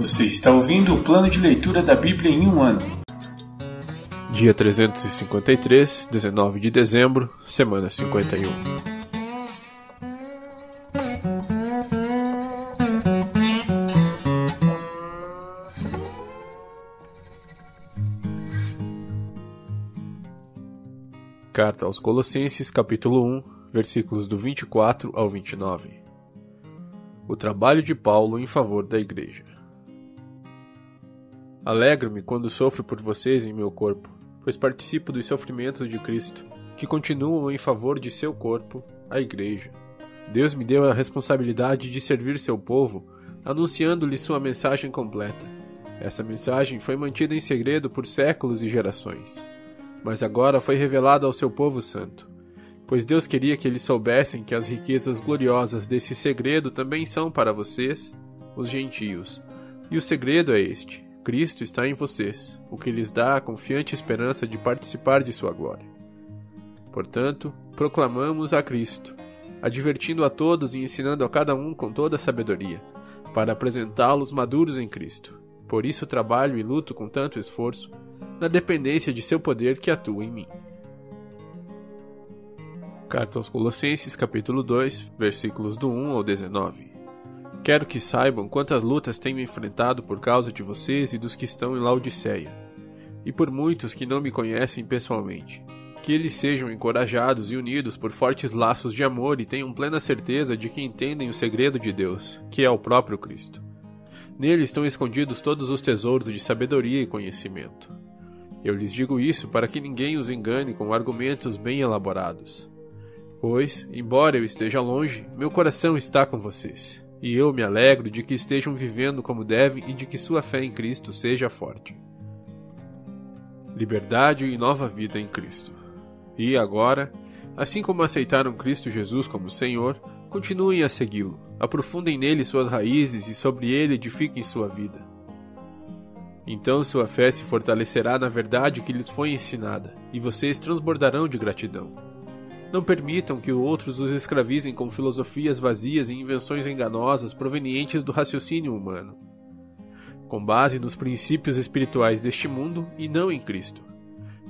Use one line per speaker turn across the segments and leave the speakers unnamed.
Você está ouvindo o plano de leitura da Bíblia em um ano.
Dia 353, 19 de dezembro, semana 51. Carta aos Colossenses, capítulo 1, versículos do 24 ao 29. O trabalho de Paulo em favor da Igreja. Alegro-me quando sofro por vocês em meu corpo, pois participo dos sofrimentos de Cristo, que continuam em favor de seu corpo, a Igreja. Deus me deu a responsabilidade de servir seu povo, anunciando-lhe sua mensagem completa. Essa mensagem foi mantida em segredo por séculos e gerações mas agora foi revelado ao seu povo santo. Pois Deus queria que eles soubessem que as riquezas gloriosas desse segredo também são para vocês, os gentios. E o segredo é este: Cristo está em vocês, o que lhes dá a confiante esperança de participar de sua glória. Portanto, proclamamos a Cristo, advertindo a todos e ensinando a cada um com toda a sabedoria, para apresentá-los maduros em Cristo. Por isso trabalho e luto com tanto esforço na dependência de seu poder que atua em mim. Carta aos Colossenses, capítulo 2, versículos do 1 ao 19. Quero que saibam quantas lutas tenho enfrentado por causa de vocês e dos que estão em Laodiceia, e por muitos que não me conhecem pessoalmente. Que eles sejam encorajados e unidos por fortes laços de amor e tenham plena certeza de que entendem o segredo de Deus, que é o próprio Cristo. Nele estão escondidos todos os tesouros de sabedoria e conhecimento. Eu lhes digo isso para que ninguém os engane com argumentos bem elaborados. Pois, embora eu esteja longe, meu coração está com vocês, e eu me alegro de que estejam vivendo como devem e de que sua fé em Cristo seja forte. Liberdade e nova vida em Cristo. E agora, assim como aceitaram Cristo Jesus como Senhor, continuem a segui-lo, aprofundem nele suas raízes e sobre ele edifiquem sua vida. Então sua fé se fortalecerá na verdade que lhes foi ensinada, e vocês transbordarão de gratidão. Não permitam que outros os escravizem com filosofias vazias e invenções enganosas provenientes do raciocínio humano. Com base nos princípios espirituais deste mundo e não em Cristo,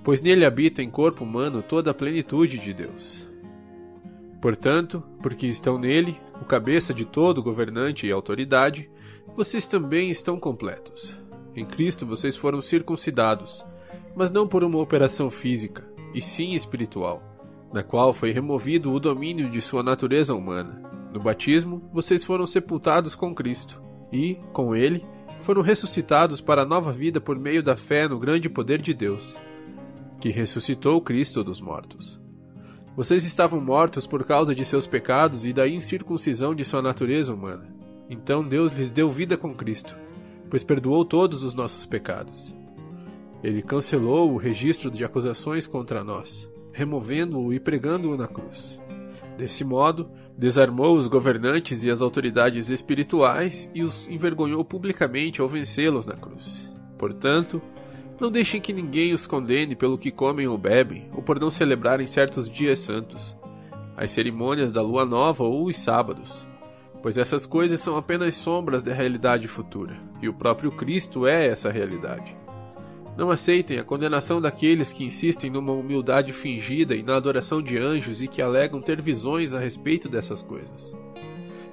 pois nele habita em corpo humano toda a plenitude de Deus. Portanto, porque estão nele, o cabeça de todo governante e autoridade, vocês também estão completos. Em Cristo vocês foram circuncidados, mas não por uma operação física, e sim espiritual, na qual foi removido o domínio de sua natureza humana. No batismo, vocês foram sepultados com Cristo, e, com ele, foram ressuscitados para a nova vida por meio da fé no grande poder de Deus, que ressuscitou Cristo dos mortos. Vocês estavam mortos por causa de seus pecados e da incircuncisão de sua natureza humana. Então Deus lhes deu vida com Cristo pois perdoou todos os nossos pecados. Ele cancelou o registro de acusações contra nós, removendo-o e pregando-o na cruz. Desse modo, desarmou os governantes e as autoridades espirituais e os envergonhou publicamente ao vencê-los na cruz. Portanto, não deixem que ninguém os condene pelo que comem ou bebem, ou por não celebrarem certos dias santos, as cerimônias da lua nova ou os sábados, pois essas coisas são apenas sombras da realidade futura, e o próprio Cristo é essa realidade. Não aceitem a condenação daqueles que insistem numa humildade fingida e na adoração de anjos e que alegam ter visões a respeito dessas coisas.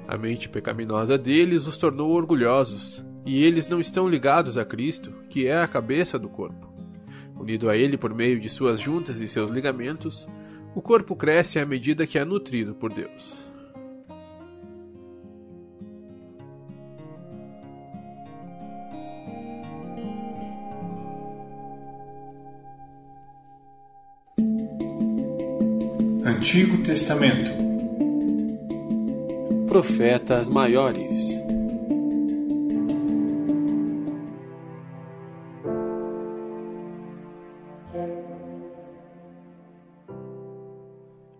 A mente pecaminosa deles os tornou orgulhosos, e eles não estão ligados a Cristo, que é a cabeça do corpo. Unido a Ele por meio de suas juntas e seus ligamentos, o corpo cresce à medida que é nutrido por Deus.
Antigo Testamento.
Profetas Maiores.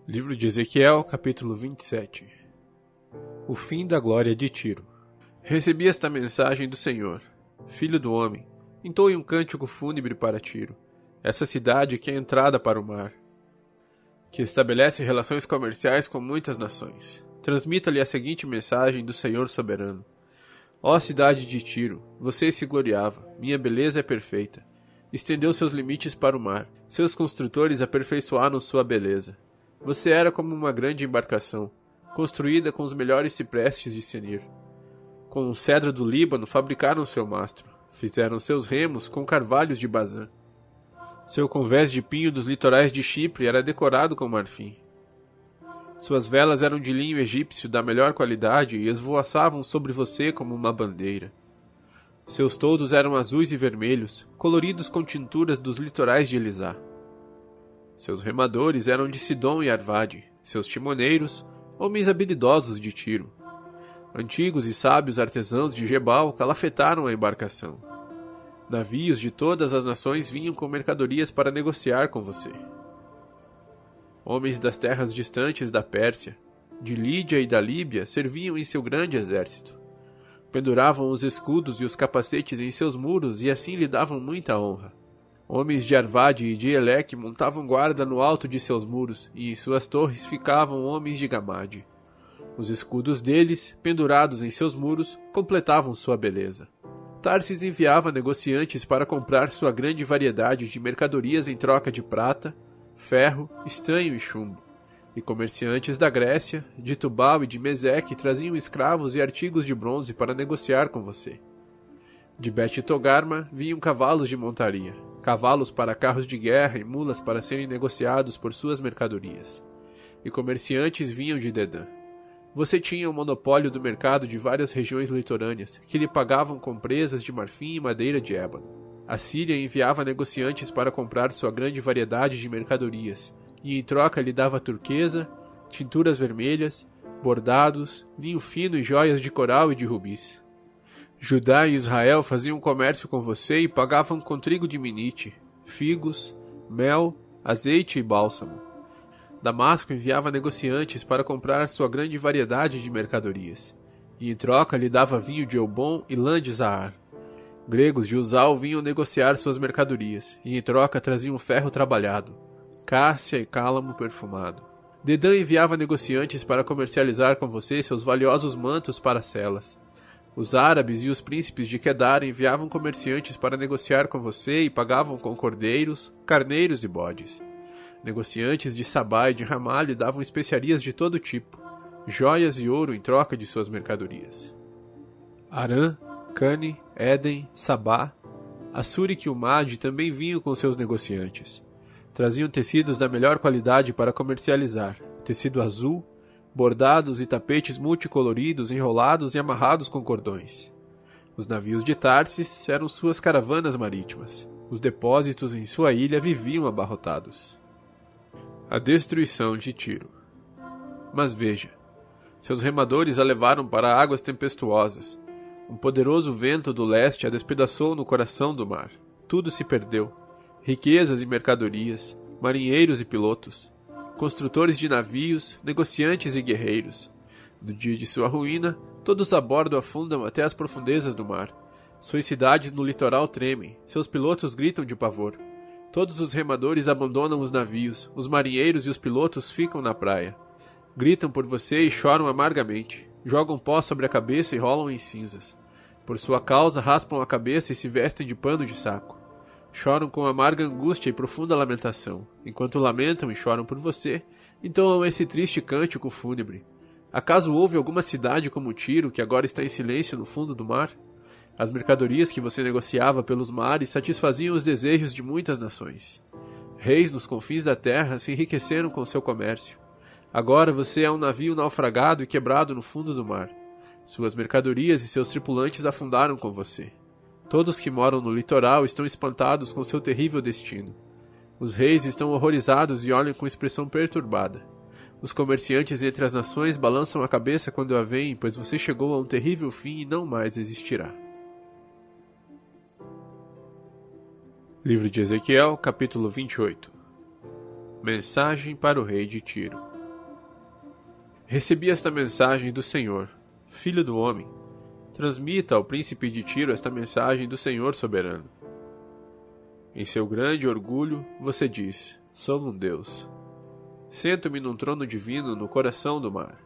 Livro de Ezequiel, capítulo 27 O fim da glória de Tiro. Recebi esta mensagem do Senhor: Filho do homem, entoe um cântico fúnebre para Tiro, essa cidade que é a entrada para o mar que estabelece relações comerciais com muitas nações. Transmita-lhe a seguinte mensagem do Senhor soberano: Ó cidade de Tiro, você se gloriava, minha beleza é perfeita. Estendeu seus limites para o mar, seus construtores aperfeiçoaram sua beleza. Você era como uma grande embarcação, construída com os melhores ciprestes de Senir. Com o cedro do Líbano fabricaram seu mastro, fizeram seus remos com carvalhos de Bazã. Seu convés de pinho dos litorais de Chipre era decorado com marfim. Suas velas eram de linho egípcio da melhor qualidade e esvoaçavam sobre você como uma bandeira. Seus toldos eram azuis e vermelhos, coloridos com tinturas dos litorais de Elisá. Seus remadores eram de Sidom e Arvade, seus timoneiros, homens habilidosos de tiro. Antigos e sábios artesãos de Gebal calafetaram a embarcação. Navios de todas as nações vinham com mercadorias para negociar com você homens das terras distantes da Pérsia, de Lídia e da Líbia, serviam em seu grande exército. Penduravam os escudos e os capacetes em seus muros e assim lhe davam muita honra. Homens de Arvade e de Eleque montavam guarda no alto de seus muros, e em suas torres ficavam homens de Gamade. Os escudos deles, pendurados em seus muros, completavam sua beleza. Tarsis enviava negociantes para comprar sua grande variedade de mercadorias em troca de prata, ferro, estanho e chumbo. E comerciantes da Grécia, de Tubal e de Meseque traziam escravos e artigos de bronze para negociar com você. De Bet Togarma vinham cavalos de montaria, cavalos para carros de guerra e mulas para serem negociados por suas mercadorias. E comerciantes vinham de Dedã. Você tinha o monopólio do mercado de várias regiões litorâneas, que lhe pagavam com presas de marfim e madeira de ébano. A Síria enviava negociantes para comprar sua grande variedade de mercadorias, e em troca lhe dava turquesa, tinturas vermelhas, bordados, linho fino e joias de coral e de rubis. Judá e Israel faziam comércio com você e pagavam com trigo de minite, figos, mel, azeite e bálsamo. Damasco enviava negociantes para comprar sua grande variedade de mercadorias, e em troca lhe dava vinho de Elbon e lã de. Gregos de Usal vinham negociar suas mercadorias, e em troca traziam ferro trabalhado, cássia e cálamo perfumado. Dedã enviava negociantes para comercializar com você seus valiosos mantos para celas. Os árabes e os príncipes de Kedar enviavam comerciantes para negociar com você e pagavam com cordeiros, carneiros e bodes. Negociantes de Sabá e de Ramá lhe davam especiarias de todo tipo, joias e ouro em troca de suas mercadorias. Arã, Cane, Éden, Sabá, Assur e Kilmad também vinham com seus negociantes. Traziam tecidos da melhor qualidade para comercializar, tecido azul, bordados e tapetes multicoloridos enrolados e amarrados com cordões. Os navios de Tarsis eram suas caravanas marítimas. Os depósitos em sua ilha viviam abarrotados. A destruição de Tiro. Mas veja, seus remadores a levaram para águas tempestuosas, um poderoso vento do leste a despedaçou no coração do mar. Tudo se perdeu. Riquezas e mercadorias, marinheiros e pilotos, construtores de navios, negociantes e guerreiros. No dia de sua ruína, todos a bordo afundam até as profundezas do mar. Suas cidades no litoral tremem, seus pilotos gritam de pavor. Todos os remadores abandonam os navios, os marinheiros e os pilotos ficam na praia. Gritam por você e choram amargamente jogam pó sobre a cabeça e rolam em cinzas. Por sua causa, raspam a cabeça e se vestem de pano de saco. Choram com amarga angústia e profunda lamentação. Enquanto lamentam e choram por você, entoam esse triste cântico fúnebre. Acaso houve alguma cidade como Tiro que agora está em silêncio no fundo do mar? As mercadorias que você negociava pelos mares satisfaziam os desejos de muitas nações. Reis nos confins da terra se enriqueceram com seu comércio. Agora você é um navio naufragado e quebrado no fundo do mar. Suas mercadorias e seus tripulantes afundaram com você. Todos que moram no litoral estão espantados com seu terrível destino. Os reis estão horrorizados e olham com expressão perturbada. Os comerciantes entre as nações balançam a cabeça quando a veem, pois você chegou a um terrível fim e não mais existirá. Livro de Ezequiel, capítulo 28 Mensagem para o rei de Tiro Recebi esta mensagem do Senhor, filho do homem. Transmita ao príncipe de Tiro esta mensagem do Senhor soberano. Em seu grande orgulho, você diz: Sou um Deus. Sento-me num trono divino no coração do mar.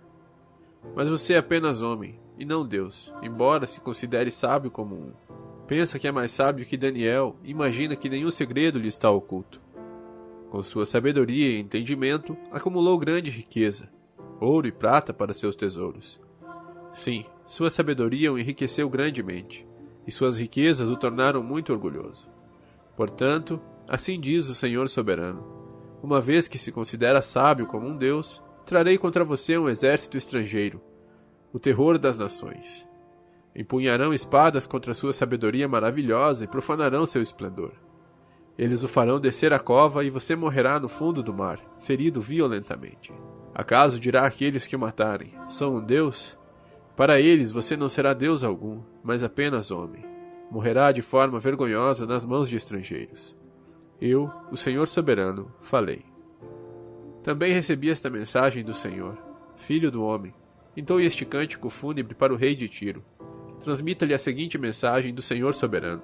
Mas você é apenas homem, e não Deus, embora se considere sábio como um. Pensa que é mais sábio que Daniel imagina que nenhum segredo lhe está oculto. Com sua sabedoria e entendimento, acumulou grande riqueza, ouro e prata para seus tesouros. Sim, sua sabedoria o enriqueceu grandemente, e suas riquezas o tornaram muito orgulhoso. Portanto, assim diz o Senhor soberano: Uma vez que se considera sábio como um Deus, trarei contra você um exército estrangeiro, o terror das nações. Empunharão espadas contra sua sabedoria maravilhosa e profanarão seu esplendor. Eles o farão descer a cova e você morrerá no fundo do mar, ferido violentamente. Acaso dirá aqueles que o matarem: Sou um Deus? Para eles você não será Deus algum, mas apenas homem. Morrerá de forma vergonhosa nas mãos de estrangeiros. Eu, o Senhor soberano, falei. Também recebi esta mensagem do Senhor: Filho do homem, entoe este cântico fúnebre para o rei de Tiro. Transmita-lhe a seguinte mensagem do Senhor soberano: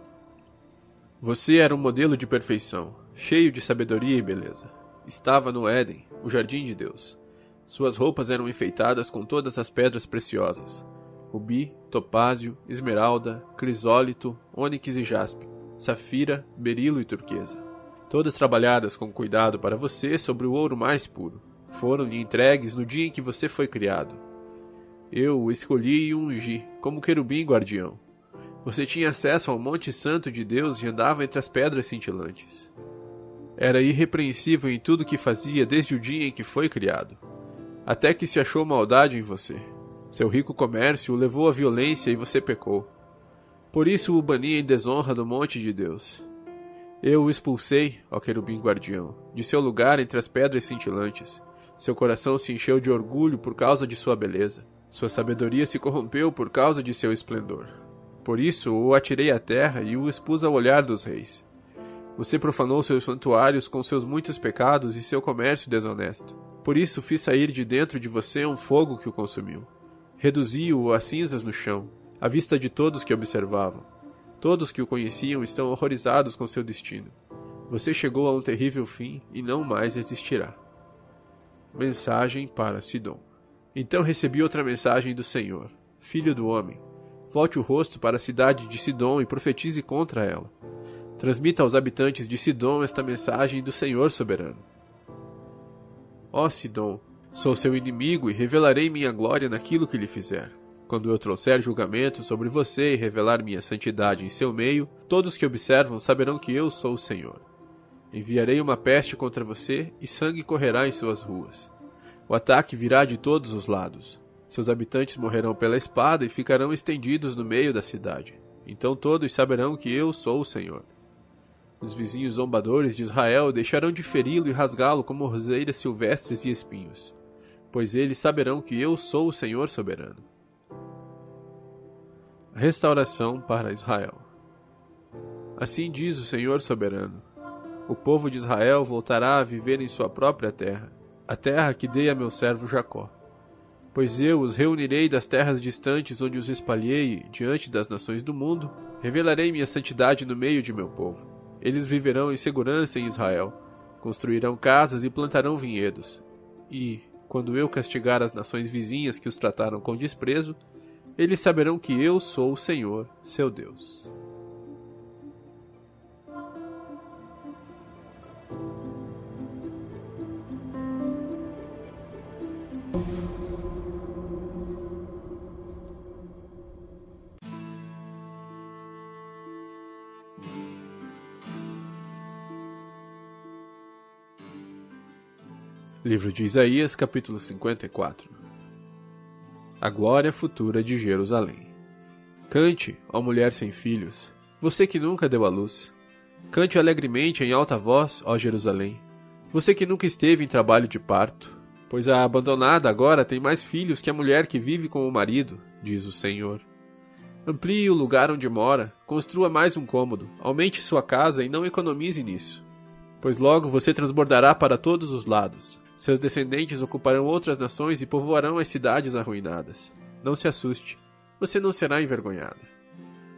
Você era um modelo de perfeição, cheio de sabedoria e beleza. Estava no Éden, o jardim de Deus. Suas roupas eram enfeitadas com todas as pedras preciosas: rubi, topázio, esmeralda, crisólito, ônix e jaspe, safira, berilo e turquesa todas trabalhadas com cuidado para você sobre o ouro mais puro. Foram-lhe entregues no dia em que você foi criado. Eu o escolhi e o ungi como querubim guardião. Você tinha acesso ao Monte Santo de Deus e andava entre as pedras cintilantes. Era irrepreensível em tudo que fazia desde o dia em que foi criado, até que se achou maldade em você. Seu rico comércio o levou à violência e você pecou. Por isso o bani em desonra do monte de Deus. Eu o expulsei, ó querubim guardião, de seu lugar entre as pedras cintilantes. Seu coração se encheu de orgulho por causa de sua beleza. Sua sabedoria se corrompeu por causa de seu esplendor. Por isso o atirei à terra e o expus ao olhar dos reis. Você profanou seus santuários com seus muitos pecados e seu comércio desonesto. Por isso fiz sair de dentro de você um fogo que o consumiu. Reduzi-o a cinzas no chão, à vista de todos que observavam. Todos que o conheciam estão horrorizados com seu destino. Você chegou a um terrível fim e não mais existirá. Mensagem para Sidom. Então recebi outra mensagem do Senhor: Filho do homem, volte o rosto para a cidade de Sidom e profetize contra ela. Transmita aos habitantes de Sidom esta mensagem do Senhor soberano. Ó Sidom, sou seu inimigo e revelarei minha glória naquilo que lhe fizer. Quando eu trouxer julgamento sobre você e revelar minha santidade em seu meio, todos que observam saberão que eu sou o Senhor. Enviarei uma peste contra você e sangue correrá em suas ruas. O ataque virá de todos os lados. Seus habitantes morrerão pela espada e ficarão estendidos no meio da cidade. Então todos saberão que eu sou o Senhor. Os vizinhos zombadores de Israel deixarão de feri-lo e rasgá-lo como roseiras silvestres e espinhos, pois eles saberão que eu sou o Senhor soberano. Restauração para Israel. Assim diz o Senhor soberano: O povo de Israel voltará a viver em sua própria terra, a terra que dei a meu servo Jacó. Pois eu os reunirei das terras distantes onde os espalhei diante das nações do mundo, revelarei minha santidade no meio de meu povo. Eles viverão em segurança em Israel, construirão casas e plantarão vinhedos. E, quando eu castigar as nações vizinhas que os trataram com desprezo, eles saberão que eu sou o Senhor, seu Deus. Livro de Isaías, capítulo 54 a glória futura de Jerusalém. Cante, ó mulher sem filhos, você que nunca deu à luz. Cante alegremente em alta voz, ó Jerusalém, você que nunca esteve em trabalho de parto, pois a abandonada agora tem mais filhos que a mulher que vive com o marido, diz o Senhor. Amplie o lugar onde mora, construa mais um cômodo, aumente sua casa e não economize nisso. Pois logo você transbordará para todos os lados, seus descendentes ocuparão outras nações e povoarão as cidades arruinadas. Não se assuste, você não será envergonhada.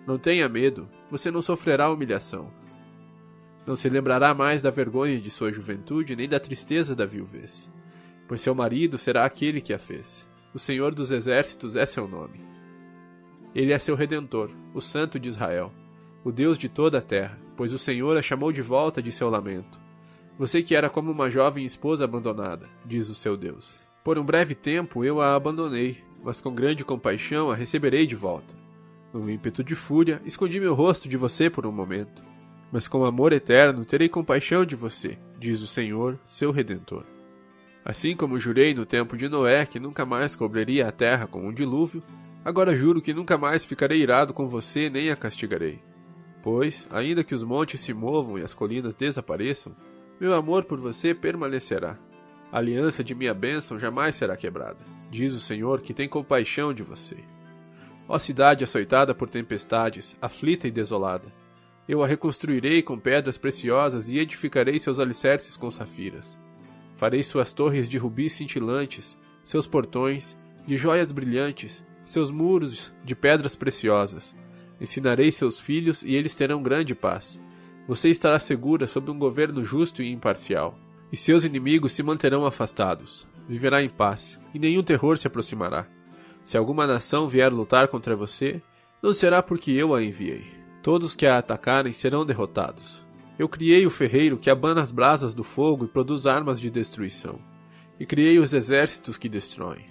Não tenha medo, você não sofrerá humilhação. Não se lembrará mais da vergonha de sua juventude nem da tristeza da viuvez, pois seu marido será aquele que a fez. O Senhor dos Exércitos é seu nome. Ele é seu redentor, o Santo de Israel, o Deus de toda a terra, pois o Senhor a chamou de volta de seu lamento. Você que era como uma jovem esposa abandonada, diz o seu Deus. Por um breve tempo eu a abandonei, mas com grande compaixão a receberei de volta. No ímpeto de fúria, escondi meu rosto de você por um momento. Mas com amor eterno terei compaixão de você, diz o Senhor, seu Redentor. Assim como jurei no tempo de Noé que nunca mais cobriria a terra com um dilúvio, agora juro que nunca mais ficarei irado com você nem a castigarei. Pois, ainda que os montes se movam e as colinas desapareçam, meu amor por você permanecerá. A aliança de minha bênção jamais será quebrada, diz o Senhor que tem compaixão de você. Ó cidade açoitada por tempestades, aflita e desolada, eu a reconstruirei com pedras preciosas e edificarei seus alicerces com safiras. Farei suas torres de rubis cintilantes, seus portões de joias brilhantes, seus muros de pedras preciosas. Ensinarei seus filhos e eles terão grande paz. Você estará segura sob um governo justo e imparcial, e seus inimigos se manterão afastados. Viverá em paz, e nenhum terror se aproximará. Se alguma nação vier lutar contra você, não será porque eu a enviei. Todos que a atacarem serão derrotados. Eu criei o ferreiro que abana as brasas do fogo e produz armas de destruição. E criei os exércitos que destroem.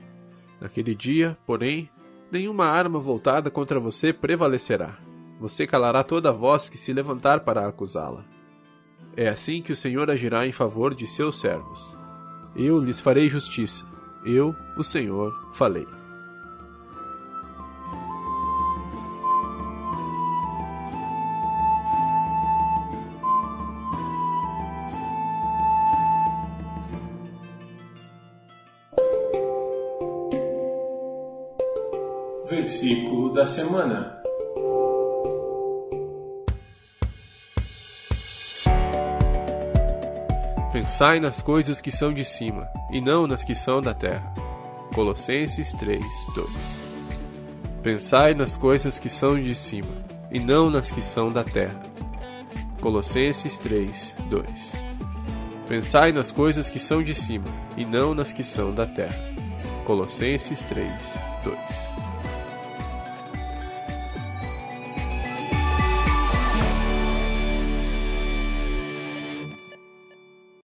Naquele dia, porém, nenhuma arma voltada contra você prevalecerá. Você calará toda voz que se levantar para acusá-la. É assim que o Senhor agirá em favor de seus servos. Eu lhes farei justiça. Eu, o Senhor, falei.
Versículo da semana.
Pensai nas coisas que são de cima, e não nas que são da terra. Colossenses 3, 2. Pensai nas coisas que são de cima, e não nas que são da terra. Colossenses 3, 2. Pensai nas coisas que são de cima, e não nas que são da terra. Colossenses 3, 2.